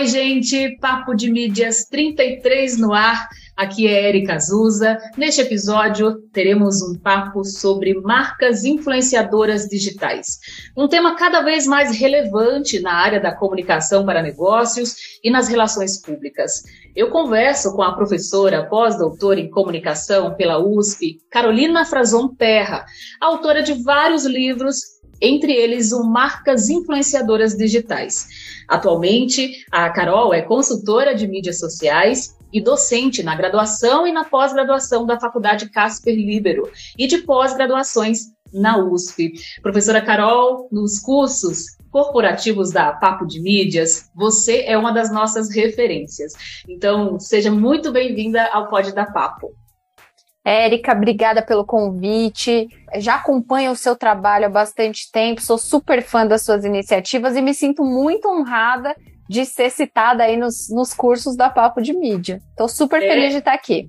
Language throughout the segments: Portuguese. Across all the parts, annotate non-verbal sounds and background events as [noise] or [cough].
Oi, gente, Papo de Mídias 33 no ar. Aqui é Erika Azusa. Neste episódio, teremos um papo sobre marcas influenciadoras digitais. Um tema cada vez mais relevante na área da comunicação para negócios e nas relações públicas. Eu converso com a professora pós-doutora em comunicação pela USP, Carolina Frazon Terra, autora de vários livros entre eles o Marcas Influenciadoras Digitais. Atualmente, a Carol é consultora de mídias sociais e docente na graduação e na pós-graduação da Faculdade Casper Libero e de pós-graduações na USP. Professora Carol, nos cursos corporativos da Papo de Mídias, você é uma das nossas referências. Então, seja muito bem-vinda ao Pod da Papo. Érica, obrigada pelo convite. Já acompanho o seu trabalho há bastante tempo, sou super fã das suas iniciativas e me sinto muito honrada de ser citada aí nos, nos cursos da Papo de Mídia. Estou super é. feliz de estar aqui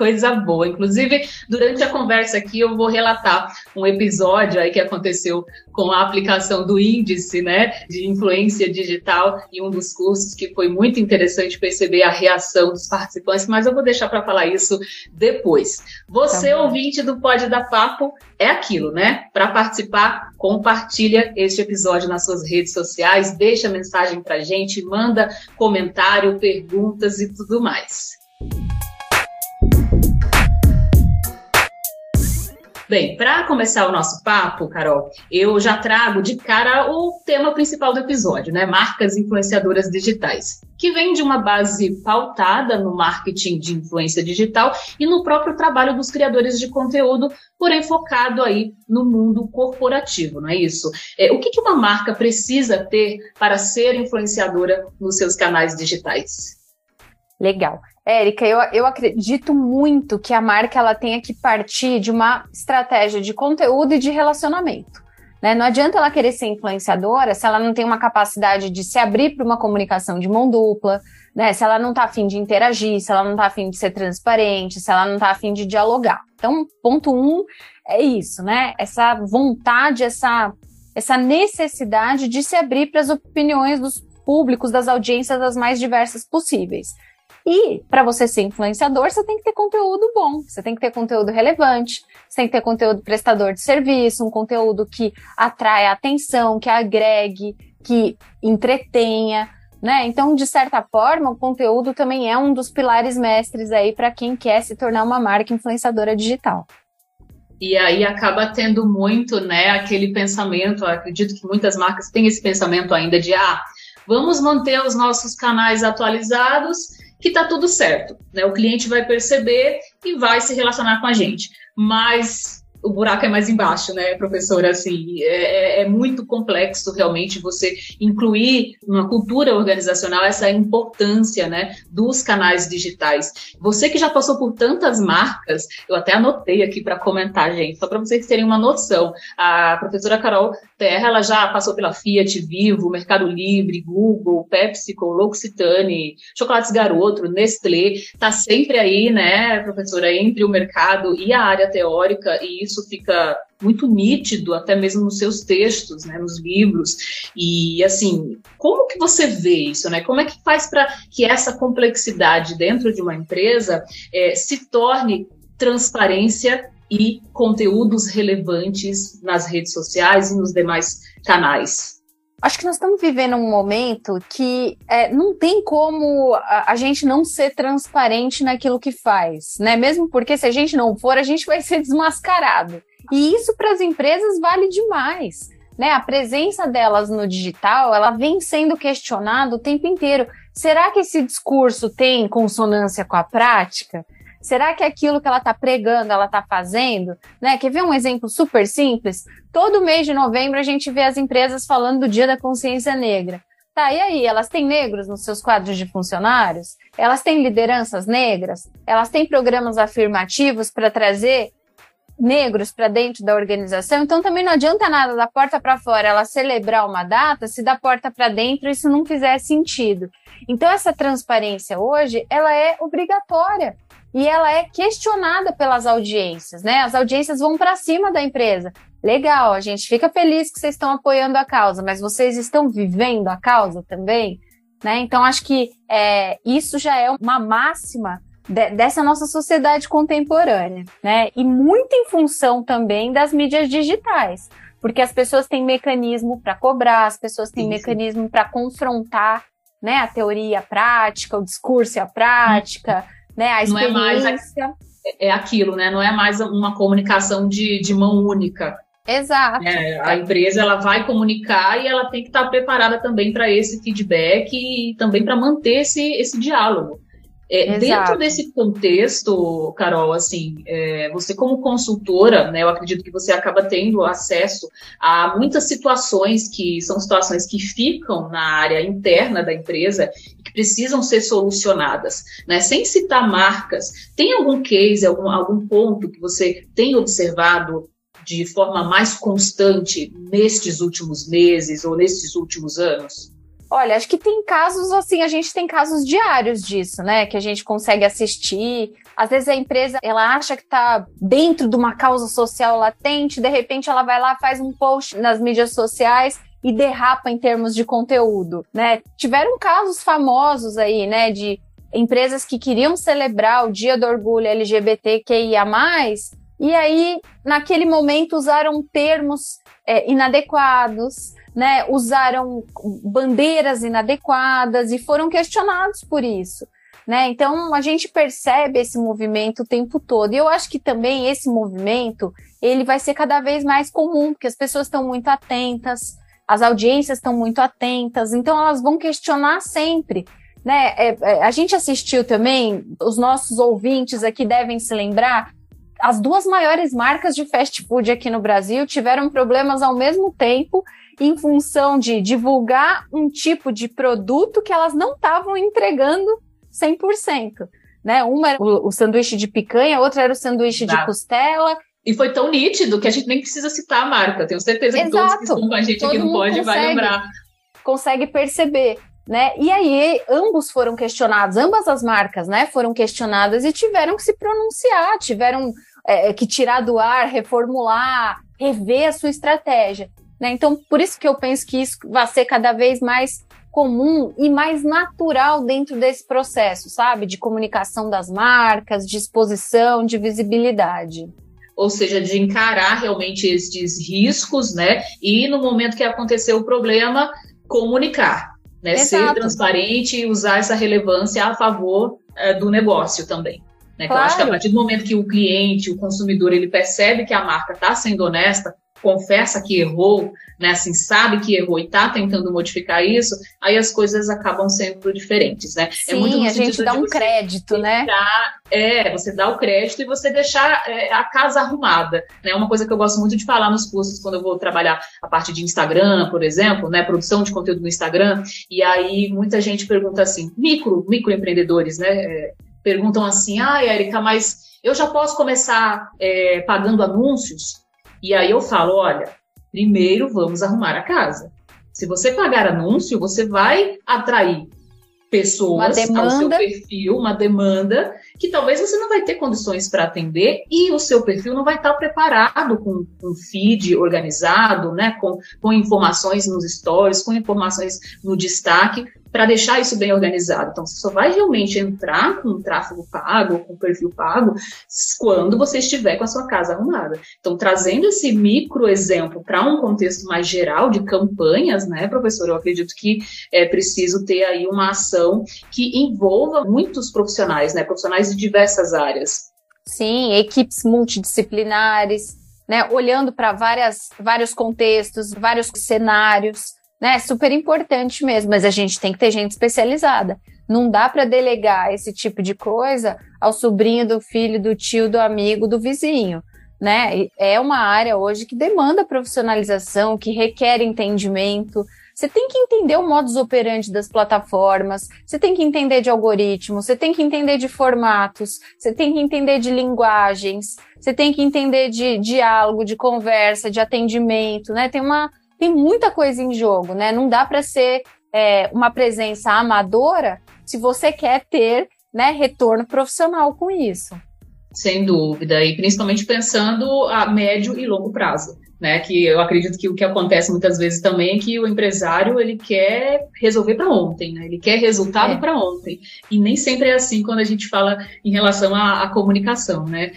coisa boa. Inclusive, durante a conversa aqui, eu vou relatar um episódio aí que aconteceu com a aplicação do índice, né, de influência digital em um dos cursos, que foi muito interessante perceber a reação dos participantes, mas eu vou deixar para falar isso depois. Você, tá ouvinte do Pode Dar Papo, é aquilo, né? Para participar, compartilha este episódio nas suas redes sociais, deixa mensagem para gente, manda comentário, perguntas e tudo mais. Bem, para começar o nosso papo, Carol, eu já trago de cara o tema principal do episódio, né? Marcas influenciadoras digitais, que vem de uma base pautada no marketing de influência digital e no próprio trabalho dos criadores de conteúdo, porém focado aí no mundo corporativo, não é isso? É, o que, que uma marca precisa ter para ser influenciadora nos seus canais digitais? Legal. Érica, eu, eu acredito muito que a marca ela tenha que partir de uma estratégia de conteúdo e de relacionamento. Né? Não adianta ela querer ser influenciadora se ela não tem uma capacidade de se abrir para uma comunicação de mão dupla, né? se ela não está afim de interagir, se ela não está afim de ser transparente, se ela não está afim de dialogar. Então, ponto um é isso, né? Essa vontade, essa, essa necessidade de se abrir para as opiniões dos públicos, das audiências as mais diversas possíveis. E para você ser influenciador, você tem que ter conteúdo bom, você tem que ter conteúdo relevante, você tem que ter conteúdo prestador de serviço, um conteúdo que atrai atenção, que agregue, que entretenha, né? Então, de certa forma, o conteúdo também é um dos pilares mestres aí para quem quer se tornar uma marca influenciadora digital. E aí acaba tendo muito, né, aquele pensamento, acredito que muitas marcas têm esse pensamento ainda de ah, vamos manter os nossos canais atualizados que está tudo certo. Né? O cliente vai perceber e vai se relacionar com a gente. Mas o buraco é mais embaixo, né, professora? Assim, é, é, é, muito complexo realmente você incluir uma cultura organizacional essa importância, né, dos canais digitais. Você que já passou por tantas marcas, eu até anotei aqui para comentar, gente, só para vocês terem uma noção. A professora Carol Terra, ela já passou pela Fiat, Vivo, Mercado Livre, Google, PepsiCo, L'Occitane, Chocolates Garoto, Nestlé, tá sempre aí, né, professora, entre o mercado e a área teórica e isso isso fica muito nítido, até mesmo nos seus textos, né, nos livros. E assim, como que você vê isso, né? Como é que faz para que essa complexidade dentro de uma empresa é, se torne transparência e conteúdos relevantes nas redes sociais e nos demais canais? Acho que nós estamos vivendo um momento que é, não tem como a, a, gente não ser transparente naquilo que faz, né? Mesmo porque se a gente não for, a gente vai ser desmascarado. E isso para as empresas vale demais. Né? A presença delas no digital, ela vem sendo questionada o tempo inteiro. Será que esse discurso tem consonância com a prática? Será que aquilo que ela está pregando, ela está fazendo? Né? Quer ver um exemplo super simples? Todo mês de novembro a gente vê as empresas falando do Dia da Consciência Negra. Tá, e aí? Elas têm negros nos seus quadros de funcionários? Elas têm lideranças negras? Elas têm programas afirmativos para trazer negros para dentro da organização? Então também não adianta nada da porta para fora ela celebrar uma data se da porta para dentro isso não fizer sentido. Então essa transparência hoje, ela é obrigatória e ela é questionada pelas audiências, né? As audiências vão para cima da empresa. Legal, a gente fica feliz que vocês estão apoiando a causa, mas vocês estão vivendo a causa também? Né? Então, acho que é, isso já é uma máxima de, dessa nossa sociedade contemporânea, né? E muito em função também das mídias digitais, porque as pessoas têm mecanismo para cobrar, as pessoas têm sim, mecanismo para confrontar, né? A teoria a prática, o discurso e a prática, hum. Né? A experiência. Não é, é aquilo, né? Não é mais uma comunicação de, de mão única. Exato. É, a empresa ela vai comunicar e ela tem que estar preparada também para esse feedback e também para manter esse, esse diálogo. É, dentro desse contexto, Carol, assim, é, você como consultora, né, eu acredito que você acaba tendo acesso a muitas situações que são situações que ficam na área interna da empresa precisam ser solucionadas, né? Sem citar marcas, tem algum case, algum, algum ponto que você tem observado de forma mais constante nestes últimos meses ou nestes últimos anos? Olha, acho que tem casos assim, a gente tem casos diários disso, né? Que a gente consegue assistir. Às vezes a empresa ela acha que está dentro de uma causa social latente, de repente ela vai lá, faz um post nas mídias sociais e derrapa em termos de conteúdo, né? Tiveram casos famosos aí, né, de empresas que queriam celebrar o Dia do Orgulho LGBTQIA+, e aí, naquele momento, usaram termos é, inadequados, né? Usaram bandeiras inadequadas e foram questionados por isso. Né? Então a gente percebe esse movimento o tempo todo. E eu acho que também esse movimento ele vai ser cada vez mais comum, porque as pessoas estão muito atentas, as audiências estão muito atentas, então elas vão questionar sempre. Né? É, é, a gente assistiu também, os nossos ouvintes aqui devem se lembrar as duas maiores marcas de fast food aqui no Brasil tiveram problemas ao mesmo tempo em função de divulgar um tipo de produto que elas não estavam entregando 100%. Né? Uma era o, o sanduíche de picanha, outra era o sanduíche de costela. E foi tão nítido que a gente nem precisa citar a marca. Tenho certeza que Exato. todos que estão com a gente Todo aqui no Pode vai lembrar. Consegue perceber. Né? E aí ambos foram questionados, ambas as marcas, né, foram questionadas e tiveram que se pronunciar, tiveram é, que tirar do ar, reformular, rever a sua estratégia. Né? Então, por isso que eu penso que isso vai ser cada vez mais comum e mais natural dentro desse processo, sabe? De comunicação das marcas, de exposição, de visibilidade. Ou seja, de encarar realmente esses riscos, né? E no momento que aconteceu o problema, comunicar, né? Ser transparente e usar essa relevância a favor é, do negócio também. Né? Claro. eu acho que a partir do momento que o cliente, o consumidor, ele percebe que a marca está sendo honesta, confessa que errou, né, assim, sabe que errou e está tentando modificar isso, aí as coisas acabam sendo diferentes, né? Sim, é muito a gente dá um crédito, né? é, você dá o crédito e você deixar é, a casa arrumada, né? Uma coisa que eu gosto muito de falar nos cursos quando eu vou trabalhar a parte de Instagram, por exemplo, né, produção de conteúdo no Instagram, e aí muita gente pergunta assim, micro, microempreendedores, né, é, perguntam assim, ah, Érica, mas eu já posso começar é, pagando anúncios? E aí eu falo, olha, primeiro vamos arrumar a casa. Se você pagar anúncio, você vai atrair pessoas ao seu perfil, uma demanda que talvez você não vai ter condições para atender e o seu perfil não vai estar preparado com um feed organizado, né, com, com informações nos stories, com informações no destaque para deixar isso bem organizado. Então, você só vai realmente entrar com tráfego pago, com perfil pago, quando você estiver com a sua casa arrumada. Então, trazendo esse micro exemplo para um contexto mais geral de campanhas, né, professor? Eu acredito que é preciso ter aí uma ação que envolva muitos profissionais, né, profissionais de diversas áreas. Sim, equipes multidisciplinares, né, olhando para vários contextos, vários cenários né? Super importante mesmo, mas a gente tem que ter gente especializada. Não dá para delegar esse tipo de coisa ao sobrinho do filho, do tio, do amigo, do vizinho. Né? É uma área hoje que demanda profissionalização, que requer entendimento. Você tem que entender o modus operandi das plataformas, você tem que entender de algoritmos, você tem que entender de formatos, você tem que entender de linguagens, você tem que entender de diálogo, de conversa, de atendimento, né? Tem uma, tem muita coisa em jogo, né? Não dá para ser é, uma presença amadora se você quer ter né, retorno profissional com isso. Sem dúvida, e principalmente pensando a médio e longo prazo. né? Que eu acredito que o que acontece muitas vezes também é que o empresário ele quer resolver para ontem, né? Ele quer resultado é. para ontem. E nem sempre é assim quando a gente fala em relação à, à comunicação, né?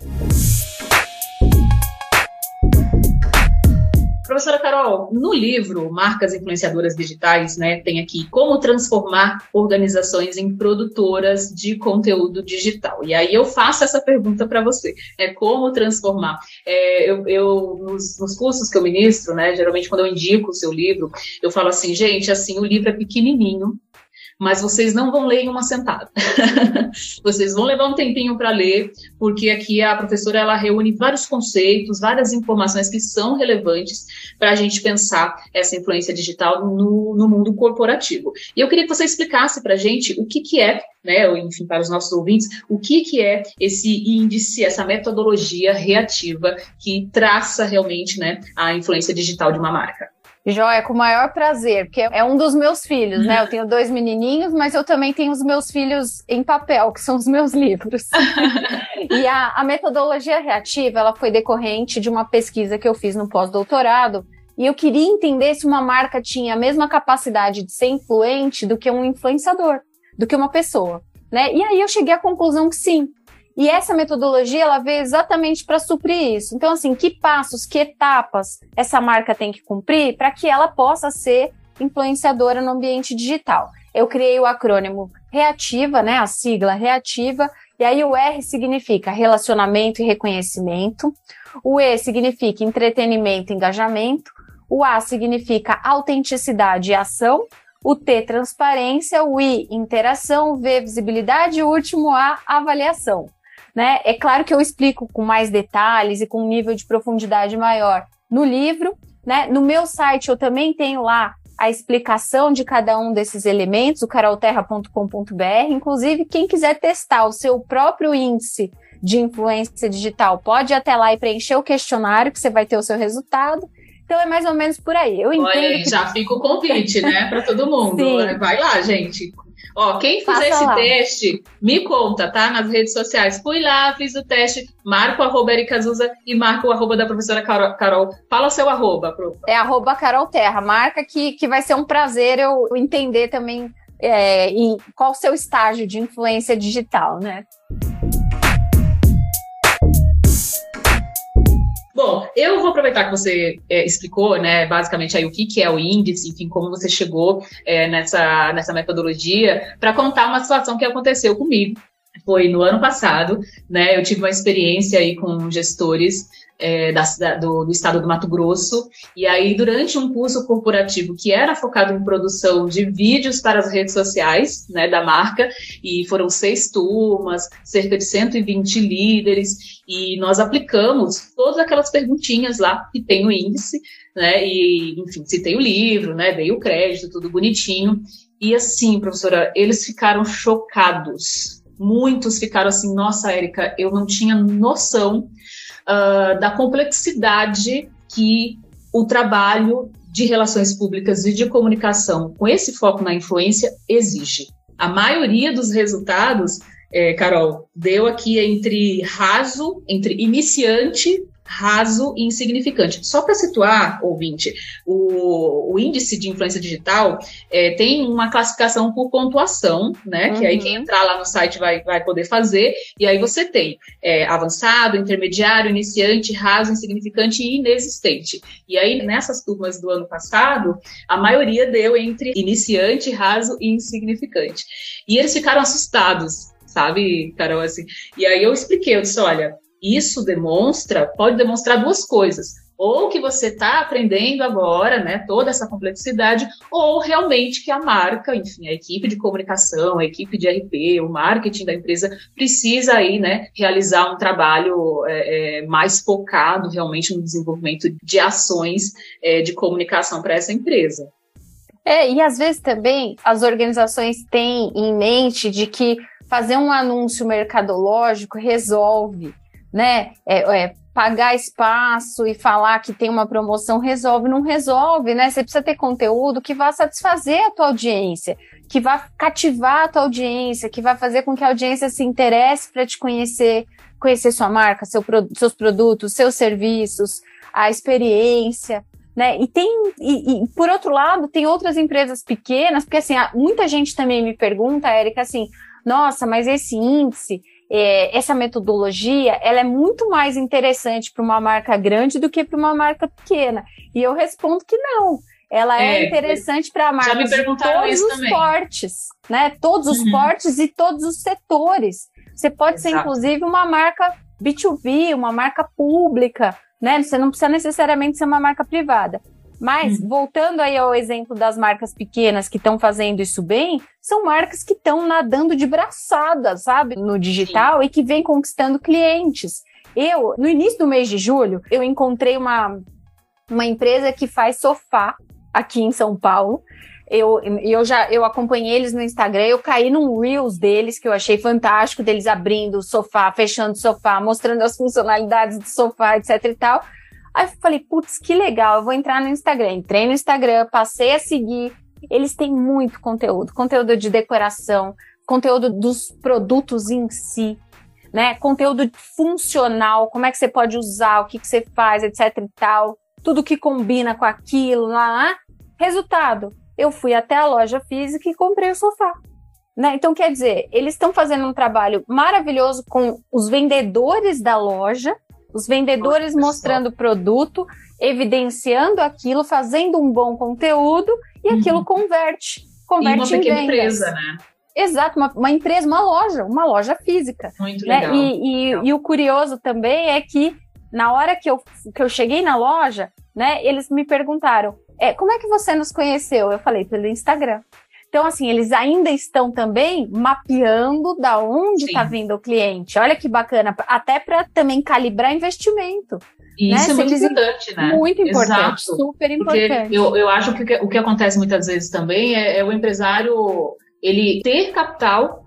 Professora Carol, no livro Marcas Influenciadoras Digitais, né, tem aqui como transformar organizações em produtoras de conteúdo digital. E aí eu faço essa pergunta para você, é como transformar. É, eu, eu nos, nos, cursos que eu ministro, né, geralmente quando eu indico o seu livro, eu falo assim, gente, assim, o livro é pequenininho, mas vocês não vão ler em uma sentada. [laughs] vocês vão levar um tempinho para ler, porque aqui a professora ela reúne vários conceitos, várias informações que são relevantes para a gente pensar essa influência digital no, no, mundo corporativo. E eu queria que você explicasse para a gente o que, que é, né, enfim, para os nossos ouvintes, o que, que é esse índice, essa metodologia reativa que traça realmente né, a influência digital de uma marca. Joia, com o maior prazer, porque é um dos meus filhos, né? Eu tenho dois menininhos, mas eu também tenho os meus filhos em papel, que são os meus livros. [laughs] e a, a, metodologia reativa, ela foi decorrente de uma pesquisa que eu fiz no pós-doutorado, e eu queria entender se uma marca tinha a mesma capacidade de ser influente do que um influenciador, do que uma pessoa, né? E aí eu cheguei à conclusão que sim, e essa metodologia ela veio exatamente para suprir isso. Então, assim, que passos, que etapas essa marca tem que cumprir para que ela possa ser influenciadora no ambiente digital? Eu criei o acrônimo Reativa, né? A sigla Reativa. E aí o R significa relacionamento e reconhecimento. O E significa entretenimento e engajamento. O A significa autenticidade e ação. O T, transparência. O I, interação. O V, visibilidade. E o último A, avaliação. Né? É claro que eu explico com mais detalhes e com um nível de profundidade maior no livro. Né? No meu site eu também tenho lá a explicação de cada um desses elementos, o carolterra.com.br. Inclusive, quem quiser testar o seu próprio índice de influência digital, pode ir até lá e preencher o questionário, que você vai ter o seu resultado. Então é mais ou menos por aí. Eu entendo. Olha, que... já fica o convite, né, para todo mundo. [laughs] Sim. Vai lá, gente. Ó, quem fizer Passa esse lá. teste, me conta, tá? Nas redes sociais. Fui lá, fiz o teste, marco o arroba Erika Zuza e marco o arroba da professora Carol. Carol. Fala o seu arroba, prof. É arroba Carol Terra. Marca que, que vai ser um prazer eu entender também é, qual o seu estágio de influência digital, né? Bom, eu vou aproveitar que você é, explicou, né, basicamente aí o que, que é o índice, enfim, como você chegou é, nessa, nessa metodologia, para contar uma situação que aconteceu comigo. Foi no ano passado, né, eu tive uma experiência aí com gestores é, da, do, do, estado do Mato Grosso. E aí, durante um curso corporativo que era focado em produção de vídeos para as redes sociais né, da marca, e foram seis turmas, cerca de 120 líderes, e nós aplicamos todas aquelas perguntinhas lá que tem o índice, né? E, enfim, citei o livro, né? Dei o crédito, tudo bonitinho. E assim, professora, eles ficaram chocados. Muitos ficaram assim, nossa, Érica, eu não tinha noção uh, da complexidade que o trabalho de relações públicas e de comunicação com esse foco na influência exige. A maioria dos resultados, é, Carol, deu aqui entre raso, entre iniciante raso e insignificante. Só para situar, ouvinte, o, o, índice de influência digital é, tem uma classificação por pontuação, né? Uhum. Que aí quem uhum. entrar lá no site vai, vai poder fazer. E aí você tem é, avançado, intermediário, iniciante, raso, insignificante e inexistente. E aí nessas turmas do ano passado, a maioria deu entre iniciante, raso e insignificante. E eles ficaram assustados, sabe, Carol, assim. E aí eu expliquei, eu disse, olha, isso demonstra, pode demonstrar duas coisas. Ou que você está aprendendo agora, né, toda essa complexidade, ou realmente que a marca, enfim, a equipe de comunicação, a equipe de RP, o marketing da empresa precisa aí, né, realizar um trabalho é, é, mais focado realmente no desenvolvimento de ações é, de comunicação para essa empresa. É, e às vezes também as organizações têm em mente de que fazer um anúncio mercadológico resolve né? É, é, pagar espaço e falar que tem uma promoção resolve, não resolve, né? Você precisa ter conteúdo que vá satisfazer a tua audiência, que vá cativar a tua audiência, que vá fazer com que a audiência se interesse para te conhecer, conhecer sua marca, seu, seus produtos, seus serviços, a experiência. Né? E tem, e, e, por outro lado, tem outras empresas pequenas, porque assim, muita gente também me pergunta, Érica, assim, nossa, mas esse índice, é, essa metodologia, ela é muito mais interessante para uma marca grande do que para uma marca pequena. E eu respondo que não. Ela é, é interessante para marcas de todos os também. portes, né? Todos os uhum. portes e todos os setores. Você pode Exato. ser, inclusive, uma marca B2B, uma marca pública, né? Você não precisa necessariamente ser uma marca privada. Mas, hum. voltando aí ao exemplo das marcas pequenas que estão fazendo isso bem, são marcas que estão nadando de braçada, sabe, no digital Sim. e que vêm conquistando clientes. Eu, no início do mês de julho, eu encontrei uma, uma empresa que faz sofá aqui em São Paulo. Eu, eu já eu acompanhei eles no Instagram, eu caí num Reels deles que eu achei fantástico, deles abrindo o sofá, fechando o sofá, mostrando as funcionalidades do sofá, etc e tal. Aí eu falei, putz, que legal, eu vou entrar no Instagram. Entrei no Instagram, passei a seguir. Eles têm muito conteúdo, conteúdo de decoração, conteúdo dos produtos em si, né? Conteúdo funcional, como é que você pode usar, o que, que você faz, etc e tal. Tudo que combina com aquilo, lá, lá. Resultado, eu fui até a loja física e comprei o sofá. Né? Então, quer dizer, eles estão fazendo um trabalho maravilhoso com os vendedores da loja, os vendedores mostrando o produto, evidenciando aquilo, fazendo um bom conteúdo e uhum. aquilo converte. Converte e uma pequena em empresa, né? Exato, uma, uma, empresa, uma loja, uma loja física. Muito né? legal. E, e, legal. e o curioso também é que na hora que eu, que eu cheguei na loja, né, eles me perguntaram, é, como é que você nos conheceu? Eu falei, pelo Instagram. Então, assim, eles ainda estão também mapeando da onde está vindo o cliente. Olha que bacana, até para também calibrar investimento. E né? isso é muito importante, né? Muito importante, Exato. super importante. eu, eu acho que o que acontece muitas vezes também é, é o empresário ele ter capital,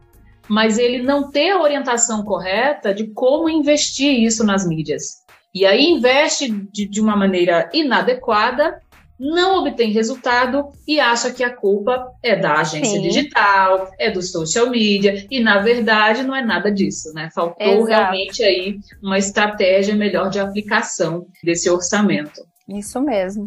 mas ele não ter a orientação correta de como investir isso nas mídias. E aí investe de, de uma maneira inadequada não obtém resultado e acha que a culpa é da agência Sim. digital, é do social media, e na verdade não é nada disso, né? Faltou Exato. realmente aí uma estratégia melhor de aplicação desse orçamento. Isso mesmo.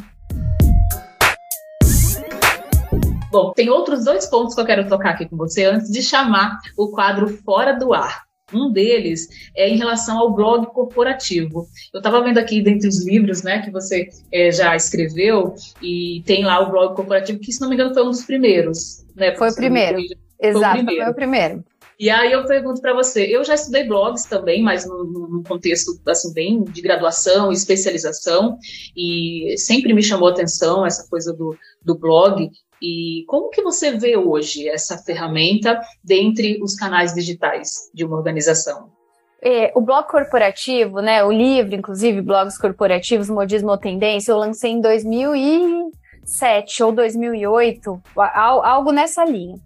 Bom, tem outros dois pontos que eu quero tocar aqui com você antes de chamar o quadro Fora do Ar. Um deles é em relação ao blog corporativo. Eu estava vendo aqui dentre os livros né, que você é, já escreveu, e tem lá o blog corporativo, que, se não me engano, foi um dos primeiros. Né, foi o primeiro. Exato, foi o primeiro. Foi o primeiro. E aí eu pergunto para você, eu já estudei blogs também, mas num, contexto assim bem de graduação, especialização, e sempre me chamou a atenção essa coisa do, do blog. E como que você vê hoje essa ferramenta dentre os canais digitais de uma organização? É, o blog corporativo, né, o livro, inclusive, blogs corporativos, modismo ou tendência, eu lancei em 2007 ou 2008, algo nessa linha.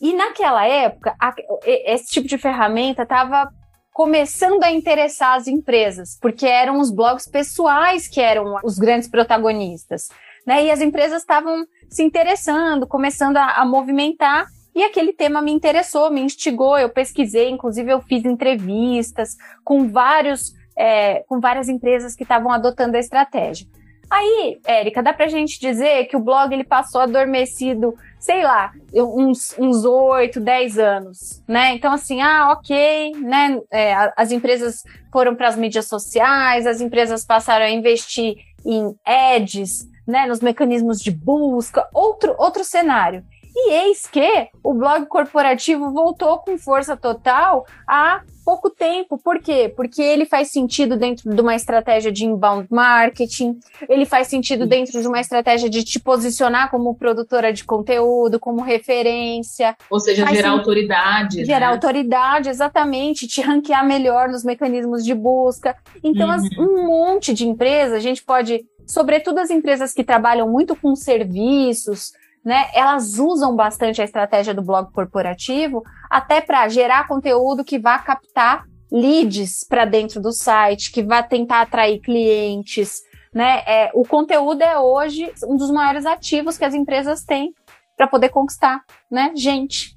E naquela época, esse tipo de ferramenta estava começando a interessar as empresas, porque eram os blogs pessoais que eram os grandes protagonistas. Né? E as empresas estavam se interessando, começando a, a movimentar. E aquele tema me interessou, me instigou. Eu pesquisei, inclusive eu fiz entrevistas com vários, é, com várias empresas que estavam adotando a estratégia. Aí, Érica, dá pra gente dizer que o blog ele passou adormecido, sei lá, uns, uns 8, 10 anos, né? Então, assim, ah, ok, né? É, as empresas foram para as mídias sociais, as empresas passaram a investir em ads, né, nos mecanismos de busca, outro, outro cenário. E eis que o blog corporativo voltou com força total há pouco tempo. Por quê? Porque ele faz sentido dentro de uma estratégia de inbound marketing, ele faz sentido dentro de uma estratégia de te posicionar como produtora de conteúdo, como referência. Ou seja, gerar autoridade. Gerar né? autoridade, exatamente, te ranquear melhor nos mecanismos de busca. Então, uhum. as, um monte de empresas, a gente pode sobretudo as empresas que trabalham muito com serviços, né, elas usam bastante a estratégia do blog corporativo até para gerar conteúdo que vá captar leads para dentro do site, que vai tentar atrair clientes, né? É, o conteúdo é hoje um dos maiores ativos que as empresas têm para poder conquistar, né? Gente.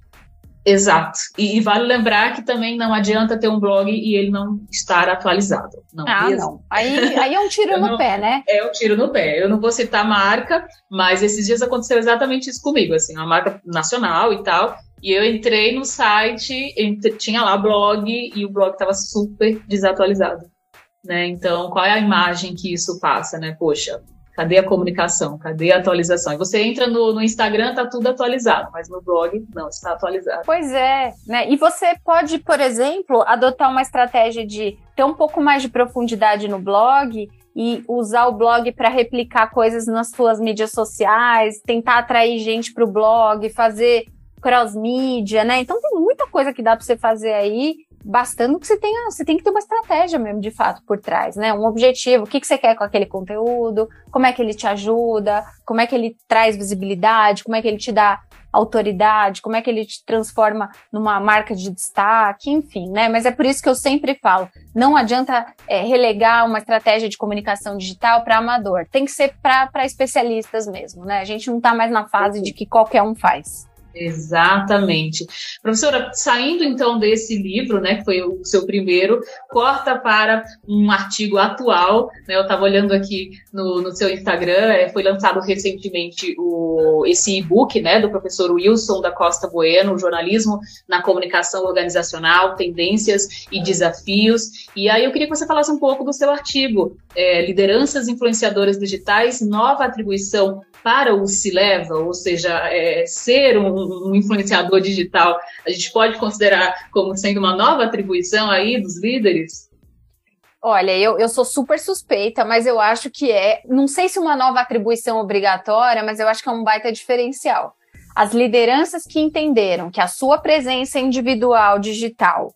Exato. E, e, vale lembrar que também não adianta ter um blog e ele não estar atualizado. Não ah, mesmo. não. Aí, aí é um tiro no não, pé, né? É um tiro no pé. Eu não vou citar marca, mas esses dias aconteceu exatamente isso comigo, assim, uma marca nacional e tal. E eu entrei no site, entre, tinha lá blog e o blog estava super desatualizado. Né? Então, qual é a imagem que isso passa, né? Poxa, Cadê a comunicação? Cadê a atualização? E você entra no, no Instagram, tá tudo atualizado, mas no blog não está atualizado. Pois é, né? E você pode, por exemplo, adotar uma estratégia de ter um pouco mais de profundidade no blog e usar o blog para replicar coisas nas suas mídias sociais, tentar atrair gente para o blog, fazer cross-mídia, né? Então tem muita coisa que dá para você fazer aí bastando que você tenha, você tem que ter uma estratégia mesmo de fato por trás, né? Um objetivo, o que, que você quer com aquele conteúdo, como é que ele te ajuda, como é que ele traz visibilidade, como é que ele te dá autoridade, como é que ele te transforma numa marca de destaque, enfim, né? Mas é por isso que eu sempre falo, não adianta é, relegar uma estratégia de comunicação digital para amador, tem que ser para especialistas mesmo, né? A gente não está mais na fase de que qualquer um faz. Exatamente. Professora, saindo então desse livro, né, que foi o seu primeiro, corta para um artigo atual, né, eu estava olhando aqui no, no seu Instagram, é, foi lançado recentemente o, esse e-book, né, do professor Wilson da Costa Bueno, Jornalismo na Comunicação Organizacional, Tendências e Desafios, e aí eu queria que você falasse um pouco do seu artigo, é, Lideranças Influenciadoras Digitais, Nova Atribuição para o se leva, ou seja, é, ser um, um, influenciador digital, a gente pode considerar como sendo uma nova atribuição aí dos líderes? Olha, eu, eu sou super suspeita, mas eu acho que é, não sei se uma nova atribuição obrigatória, mas eu acho que é um baita diferencial. As lideranças que entenderam que a sua presença individual digital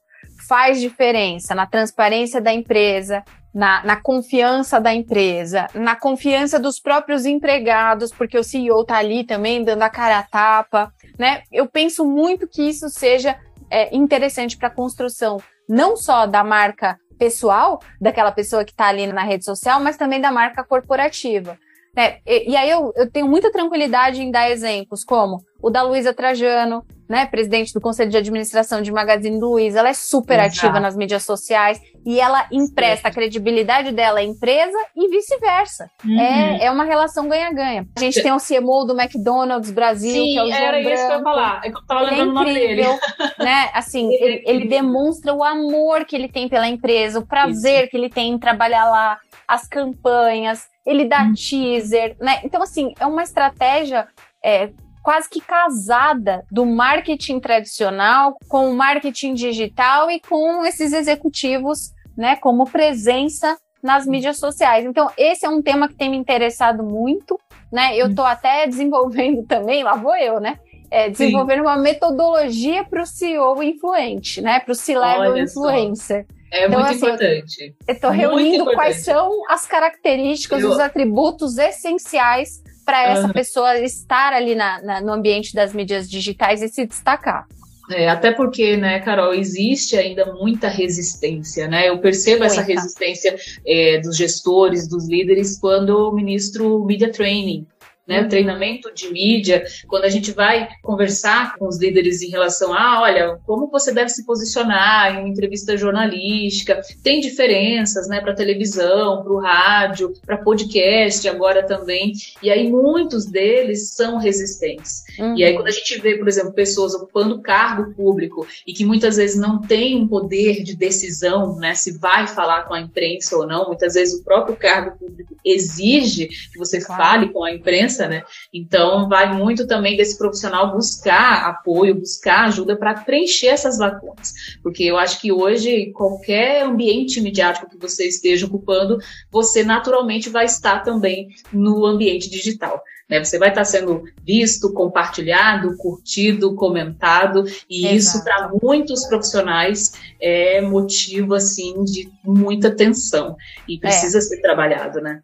faz diferença na transparência da empresa, na, na, confiança da empresa, na confiança dos próprios empregados, porque o CEO está ali também dando a cara a tapa, né? Eu penso muito que isso seja é, interessante para a construção não só da marca pessoal, daquela pessoa que está ali na rede social, mas também da marca corporativa. Né? E, e aí eu, eu tenho muita tranquilidade em dar exemplos como o da Luísa Trajano, né, presidente do Conselho de Administração de Magazine Luiza, ela é super Exato. ativa nas mídias sociais e ela empresta a credibilidade dela à empresa e vice-versa. Uhum. É, é uma relação ganha-ganha. A gente tem o CMO do McDonald's Brasil, Sim, que é o João era Branco. isso que eu ia falar. Eu tava ele é incrível, né? Assim, ele, ele, ele, demonstra o amor que ele tem pela empresa, o prazer isso. que ele tem em trabalhar lá, as campanhas, ele dá uhum. teaser, né? Então, assim, é uma estratégia é, quase que casada do marketing tradicional com o marketing digital e com esses executivos, né, como presença nas mídias sociais. Então, esse é um tema que tem me interessado muito, né? Eu estou até desenvolvendo [laughs] também, lá vou eu, né? É, desenvolvendo Sim. uma metodologia para o CEO influente, né? Para o C-level influencer. Só. É então, muito assim, importante. Eu estou reunindo quais são as características, eu... os atributos essenciais para essa uhum. pessoa estar ali na, na, no ambiente das mídias digitais e se destacar. É, até porque, né, Carol, existe ainda muita resistência, né? Eu percebo Muita. essa resistência é, dos gestores, dos líderes, quando o ministro Media Training né, uhum. treinamento de mídia, quando a gente vai conversar com os líderes em relação a, olha, como você deve se posicionar em uma entrevista jornalística, tem diferenças, né, para televisão, para o rádio, para podcast agora também, e aí muitos deles são resistentes. Uhum. E aí quando a gente vê, por exemplo, pessoas ocupando cargo público e que muitas vezes não têm um poder de decisão, né, se vai falar com a imprensa ou não, muitas vezes o próprio cargo público exige que você claro. fale com a imprensa, né? Então, vai muito também desse profissional buscar apoio, buscar ajuda para preencher essas lacunas. Porque eu acho que hoje, qualquer ambiente midiático que você esteja ocupando, você naturalmente vai estar também no ambiente digital. Né? Você vai estar sendo visto, compartilhado, curtido, comentado, e Exato. isso para muitos profissionais é motivo assim de muita tensão e precisa é. ser trabalhado, né?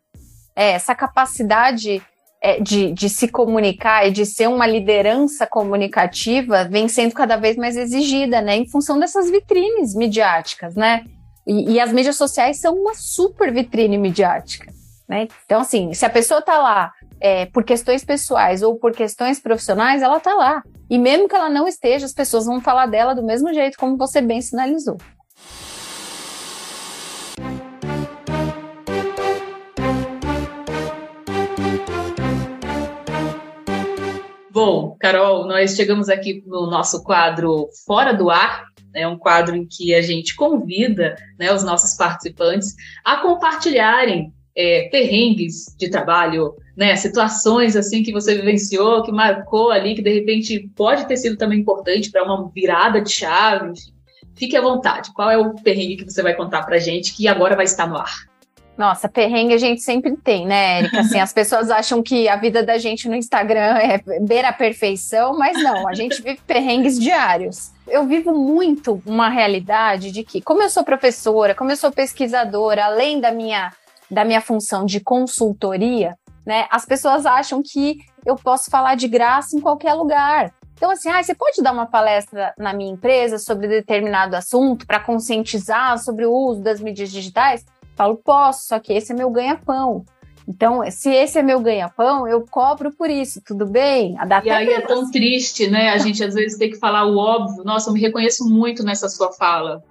É, essa capacidade é, de, de se comunicar e de ser uma liderança comunicativa vem sendo cada vez mais exigida, né? Em função dessas vitrines midiáticas, né? E, e as mídias sociais são uma super vitrine midiática, né? Então, assim, se a pessoa tá lá é, por questões pessoais ou por questões profissionais, ela tá lá. E mesmo que ela não esteja, as pessoas vão falar dela do mesmo jeito, como você bem sinalizou. Bom, Carol, nós chegamos aqui no nosso quadro Fora do Ar, é um quadro em que a gente convida né, os nossos participantes a compartilharem é, perrengues de trabalho, né, situações assim que você vivenciou, que marcou ali, que de repente pode ter sido também importante para uma virada de chave. Fique à vontade. Qual é o perrengue que você vai contar para gente que agora vai estar no ar? Nossa, perrengue a gente sempre tem, né, Erika? Assim, as pessoas acham que a vida da gente no Instagram é beira a perfeição, mas não, a gente vive perrengues diários. Eu vivo muito uma realidade de que, como eu sou professora, como eu sou pesquisadora, além da minha, da minha função de consultoria, né, as pessoas acham que eu posso falar de graça em qualquer lugar. Então, assim, ah, você pode dar uma palestra na minha empresa sobre determinado assunto para conscientizar sobre o uso das mídias digitais? Falo, posso, só que esse é meu ganha-pão. Então, se esse é meu ganha-pão, eu cobro por isso, tudo bem? e aí é tão triste, né? A gente às vezes tem que falar o óbvio. Nossa, eu me reconheço muito nessa sua fala.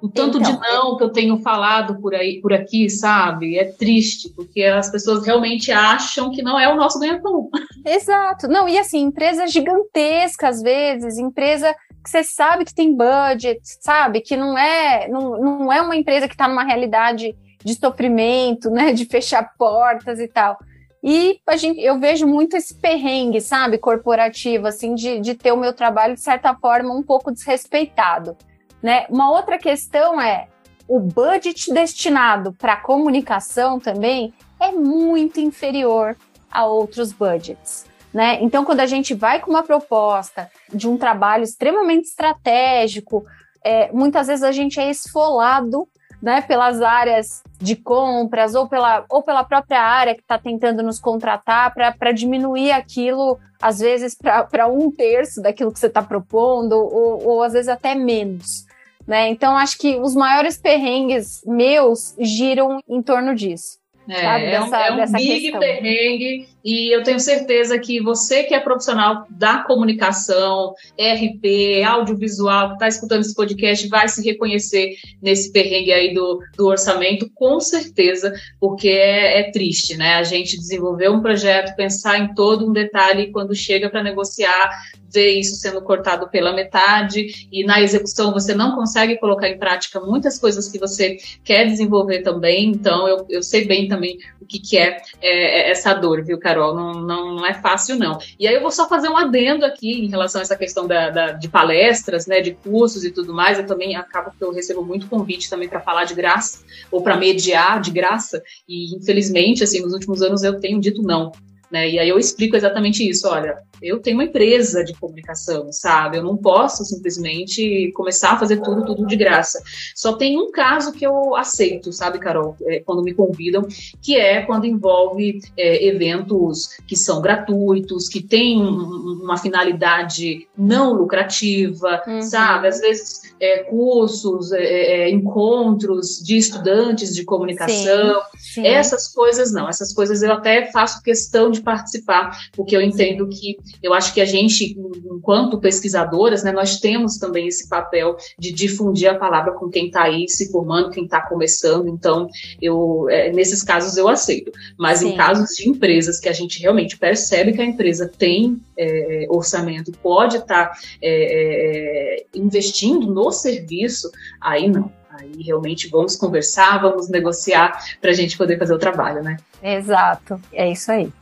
O tanto então, de não que eu tenho falado por aí, por aqui, sabe? É triste, porque as pessoas realmente acham que não é o nosso ganha-pão. Exato. Não, e assim, empresa gigantesca às vezes, empresa que você sabe que tem budget, sabe? Que não é, não, não é uma empresa que está numa realidade de sofrimento, né, de fechar portas e tal. E a gente, eu vejo muito esse perrengue, sabe, corporativo, assim, de, de ter o meu trabalho, de certa forma, um pouco desrespeitado. Né? Uma outra questão é o budget destinado para comunicação também é muito inferior a outros budgets. Né? Então, quando a gente vai com uma proposta de um trabalho extremamente estratégico, é, muitas vezes a gente é esfolado né, pelas áreas de compras ou pela, ou pela própria área que está tentando nos contratar para diminuir aquilo, às vezes, para um terço daquilo que você está propondo, ou, ou às vezes até menos. Né? Então, acho que os maiores perrengues meus giram em torno disso. É, sabe, é, dessa, é um, é um big questão. perrengue e eu tenho certeza que você que é profissional da comunicação, RP, audiovisual, que está escutando esse podcast, vai se reconhecer nesse perrengue aí do, do orçamento, com certeza, porque é, é triste, né? A gente desenvolver um projeto, pensar em todo um detalhe e quando chega para negociar, ver isso sendo cortado pela metade e na execução você não consegue colocar em prática muitas coisas que você quer desenvolver também. Então, eu, eu sei bem também o que, que é, é, é essa dor, viu, Carol? Não, não, não é fácil, não. E aí eu vou só fazer um adendo aqui em relação a essa questão da, da de palestras, né, de cursos e tudo mais. Eu também acabo que eu recebo muito convite também para falar de graça ou para mediar de graça. E infelizmente, assim, nos últimos anos eu tenho dito não. Né? E aí eu explico exatamente isso. Olha, eu tenho uma empresa de comunicação, sabe? Eu não posso simplesmente começar a fazer tudo, tudo de graça. Só tem um caso que eu aceito, sabe, Carol? É, quando me convidam, que é quando envolve é, eventos que são gratuitos, que têm uma finalidade não lucrativa, uhum. sabe? Às vezes é, cursos, é, é, encontros de estudantes de comunicação. Sim, sim. Essas coisas não, essas coisas eu até faço questão de participar, porque eu entendo que eu acho que a gente, enquanto pesquisadoras, né, nós temos também esse papel de difundir a palavra com quem está aí se formando, quem está começando. Então, eu, é, nesses casos eu aceito. Mas Sim. em casos de empresas que a gente realmente percebe que a empresa tem é, orçamento, pode estar tá, é, é, investindo no serviço, aí não. Aí realmente vamos conversar, vamos negociar para a gente poder fazer o trabalho, né? Exato, é isso aí.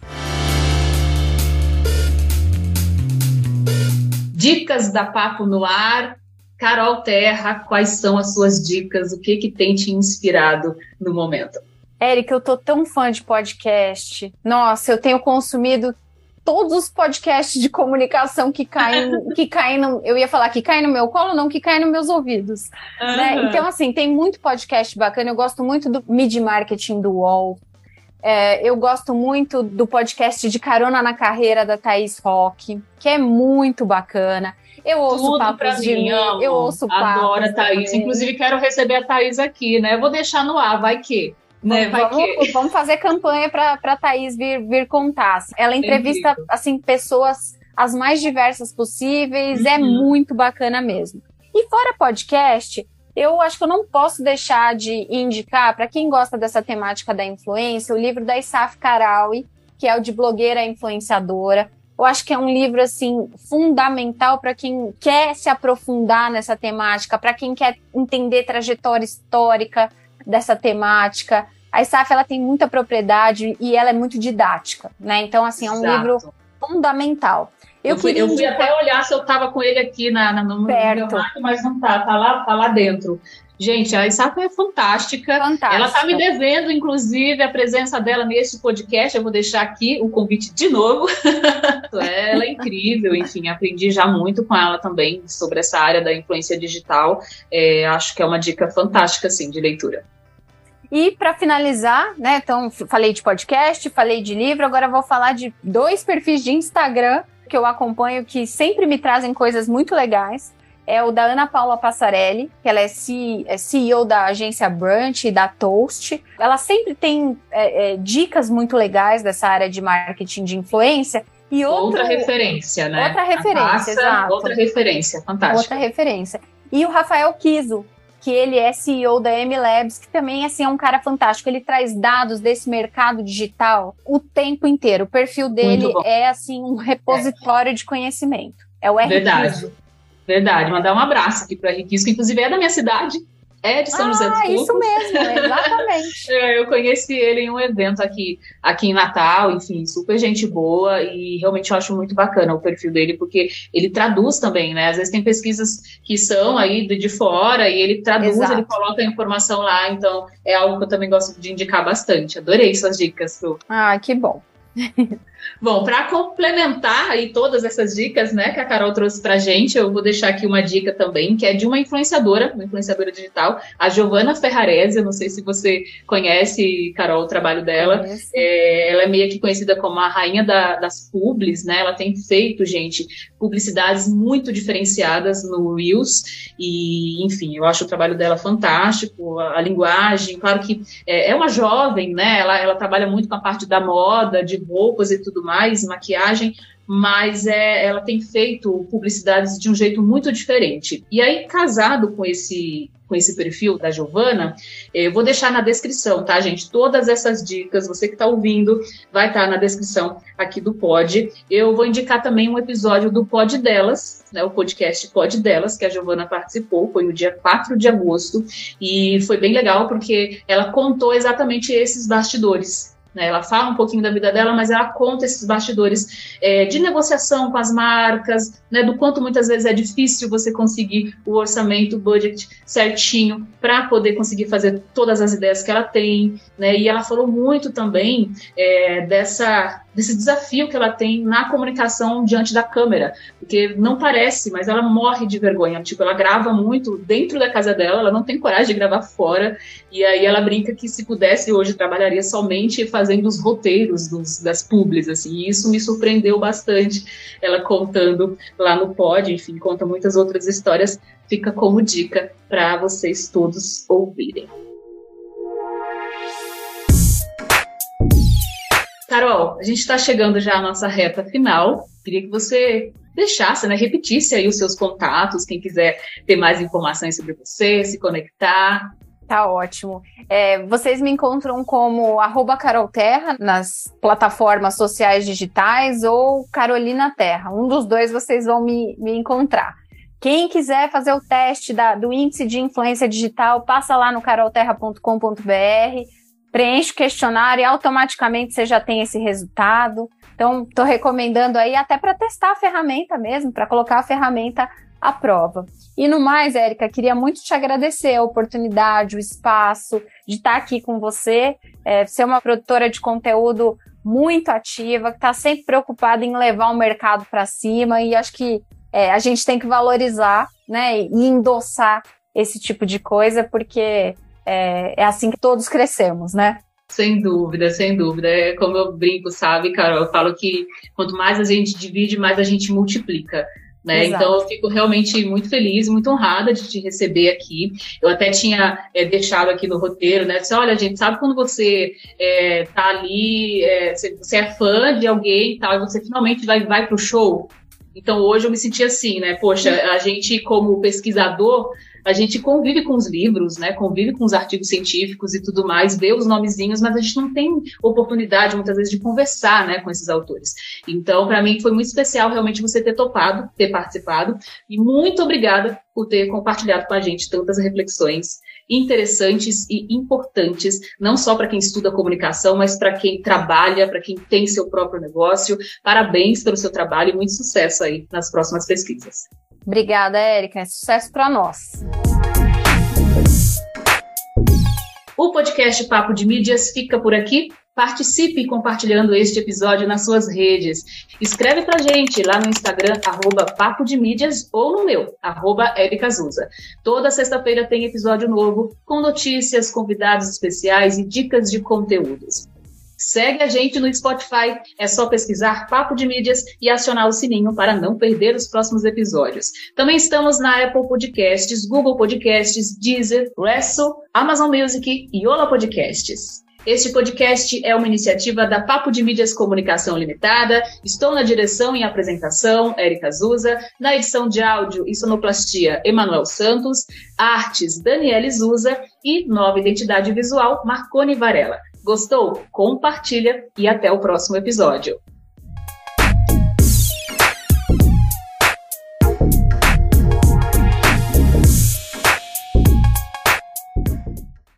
Dicas da Papo no Ar. Carol Terra, quais são as suas dicas? O que que tem te inspirado no momento? Érica, eu tô tão fã de podcast. Nossa, eu tenho consumido todos os podcasts de comunicação que caem, [laughs] que caem no, eu ia falar que caem no meu colo, não, que caem nos meus ouvidos. Uhum. Né? Então, assim, tem muito podcast bacana. Eu gosto muito do Mid Marketing do UOL. É, eu gosto muito do podcast de Carona na Carreira da Thaís Rock, que é muito bacana. Eu ouço Tudo papos de mim, eu ouço papos. Adoro a Thaís. Inclusive, quero receber a Thaís aqui, né? Eu vou deixar no ar, vai que. Né? Vamos, vamos fazer campanha para a Thaís vir, vir contar. Ela entrevista assim pessoas as mais diversas possíveis, é uhum. é muito bacana mesmo. E fora podcast, eu acho que eu não posso deixar de indicar, para quem gosta dessa temática da influência, o livro da Isaf Karawi, que é o de blogueira influenciadora. Eu acho que é um livro assim fundamental para quem quer se aprofundar nessa temática, para quem quer entender trajetória histórica dessa temática. A Isaf ela tem muita propriedade e ela é muito didática, né? Então assim é um Exato. livro fundamental. Eu, eu, fui, eu fui até olhar se eu estava com ele aqui na, na, no Perto. meu rato, mas não tá, tá lá, tá lá dentro. Gente, a Isata é fantástica. fantástica. Ela está me devendo, inclusive, a presença dela nesse podcast. Eu vou deixar aqui o convite de novo. [laughs] ela é incrível, enfim, aprendi já muito com ela também sobre essa área da influência digital. É, acho que é uma dica fantástica, assim, de leitura. E para finalizar, né? Então, falei de podcast, falei de livro, agora vou falar de dois perfis de Instagram que eu acompanho que sempre me trazem coisas muito legais é o da Ana Paula Passarelli, que ela é, CEO é da agência Brunch e da Toast. Ela sempre tem é, é, dicas muito legais dessa área de marketing de influência. E outro, outra referência, né? Outra referência, exato. Outra referência, fantástica. Outra referência. E o Rafael Kiso, que ele é CEO da M Labs, que também assim, é um cara fantástico. Ele traz dados desse mercado digital o tempo inteiro. O perfil dele é assim um repositório é. de conhecimento. É o R. Verdade. Verdade. Mandar um abraço aqui para Riquisco, que inclusive é da minha cidade é de São ah, José dos Campos. isso mesmo, [laughs] exatamente. É, eu conheci ele em um evento aqui, aqui em Natal, enfim, super gente boa e realmente eu acho muito bacana o perfil dele, porque ele traduz também, né? Às vezes tem pesquisas que são aí de, de fora e ele traduz, Exato. ele coloca a informação lá, então é algo que eu também gosto de indicar bastante. Adorei suas dicas, Lu. Ah, que bom. [laughs] Bom, para complementar aí todas essas dicas, né, que a Carol trouxe para gente, eu vou deixar aqui uma dica também, que é de uma influenciadora, uma influenciadora digital, a Giovanna Ferrarese. Eu não sei se você conhece, Carol, o trabalho dela. É, ela é meio que conhecida como a rainha da, das publis, né? Ela tem feito, gente, publicidades muito diferenciadas no Reels e, enfim, eu acho o trabalho dela fantástico, a, a linguagem, claro que é, é, uma jovem, né? Ela, ela trabalha muito com a parte da moda, de roupas e tudo mais, maquiagem, mas é, ela tem feito publicidades de um jeito muito diferente. E aí, casado com esse com esse perfil da Giovana, eu vou deixar na descrição, tá, gente? Todas essas dicas, você que está ouvindo, vai estar tá na descrição aqui do Pod. Eu vou indicar também um episódio do Pod Delas, né, o podcast Pod Delas, que a Giovana participou, foi no dia 4 de agosto, e foi bem legal porque ela contou exatamente esses bastidores né? Ela fala um pouquinho da vida dela, mas ela conta esses bastidores é, de negociação com as marcas, né? do quanto muitas vezes é difícil você conseguir o orçamento, o budget certinho para poder conseguir fazer todas as ideias que ela tem. Né? E ela falou muito também é, dessa desse desafio que ela tem na comunicação diante da câmera, porque não parece, mas ela morre de vergonha. Tipo, ela grava muito dentro da casa dela, ela não tem coragem de gravar fora, e aí ela brinca que se pudesse hoje trabalharia somente fazendo os roteiros dos, das publis, assim, e isso me surpreendeu bastante, ela contando lá no pod, enfim, conta muitas outras histórias, fica como dica para vocês todos ouvirem. Carol, a gente está chegando já à nossa reta final. Queria que você deixasse, né, repetisse aí os seus contatos, quem quiser ter mais informações sobre você, se conectar. Tá ótimo. É, vocês me encontram como arroba Carol Terra nas plataformas sociais digitais ou Carolina Terra. Um dos dois vocês vão me, me encontrar. Quem quiser fazer o teste da, do índice de influência digital, passa lá no carolterra.com.br preenche o questionário e automaticamente você já tem esse resultado. Então, estou recomendando aí até para testar a ferramenta mesmo, para colocar a ferramenta à prova. E no mais, Érica, queria muito te agradecer a oportunidade, o espaço de estar aqui com você, é, ser uma produtora de conteúdo muito ativa, que está sempre preocupada em levar o mercado para cima e acho que é, a gente tem que valorizar né, e endossar esse tipo de coisa, porque é, é assim que todos crescemos, né? Sem dúvida, sem dúvida. É como eu brinco, sabe, Carol? Eu falo que quanto mais a gente divide, mais a gente multiplica. Né? Então, eu fico realmente muito feliz, muito honrada de te receber aqui. Eu até tinha é, deixado aqui no roteiro, né? Disse, olha, gente, sabe quando você é, tá ali, é, você é fã de alguém e tal, e você finalmente vai, vai pro show? Então, hoje eu me senti assim, né? Poxa, a gente, como pesquisador, a gente convive com os livros, né? Convive com os artigos científicos e tudo mais, vê os nomezinhos, mas a gente não tem oportunidade muitas vezes de conversar, né, com esses autores. Então, para mim foi muito especial realmente você ter topado, ter participado e muito obrigada por ter compartilhado com a gente tantas reflexões interessantes e importantes, não só para quem estuda comunicação, mas para quem trabalha, para quem tem seu próprio negócio. Parabéns pelo seu trabalho e muito sucesso aí nas próximas pesquisas. Obrigada, Érica. Sucesso para nós. O podcast Papo de Mídias fica por aqui. Participe compartilhando este episódio nas suas redes. Escreve pra gente lá no Instagram, arroba Papo de Mídias, ou no meu, arroba Zuza. Toda sexta-feira tem episódio novo, com notícias, convidados especiais e dicas de conteúdos. Segue a gente no Spotify, é só pesquisar Papo de Mídias e acionar o sininho para não perder os próximos episódios. Também estamos na Apple Podcasts, Google Podcasts, Deezer, Wrestle, Amazon Music e Ola Podcasts. Este podcast é uma iniciativa da Papo de Mídias Comunicação Limitada. Estou na direção e apresentação, Érica Zuza. Na edição de áudio e sonoplastia, Emanuel Santos. Artes, Daniele Zuza. E nova identidade visual, Marcone Varela. Gostou? Compartilha e até o próximo episódio.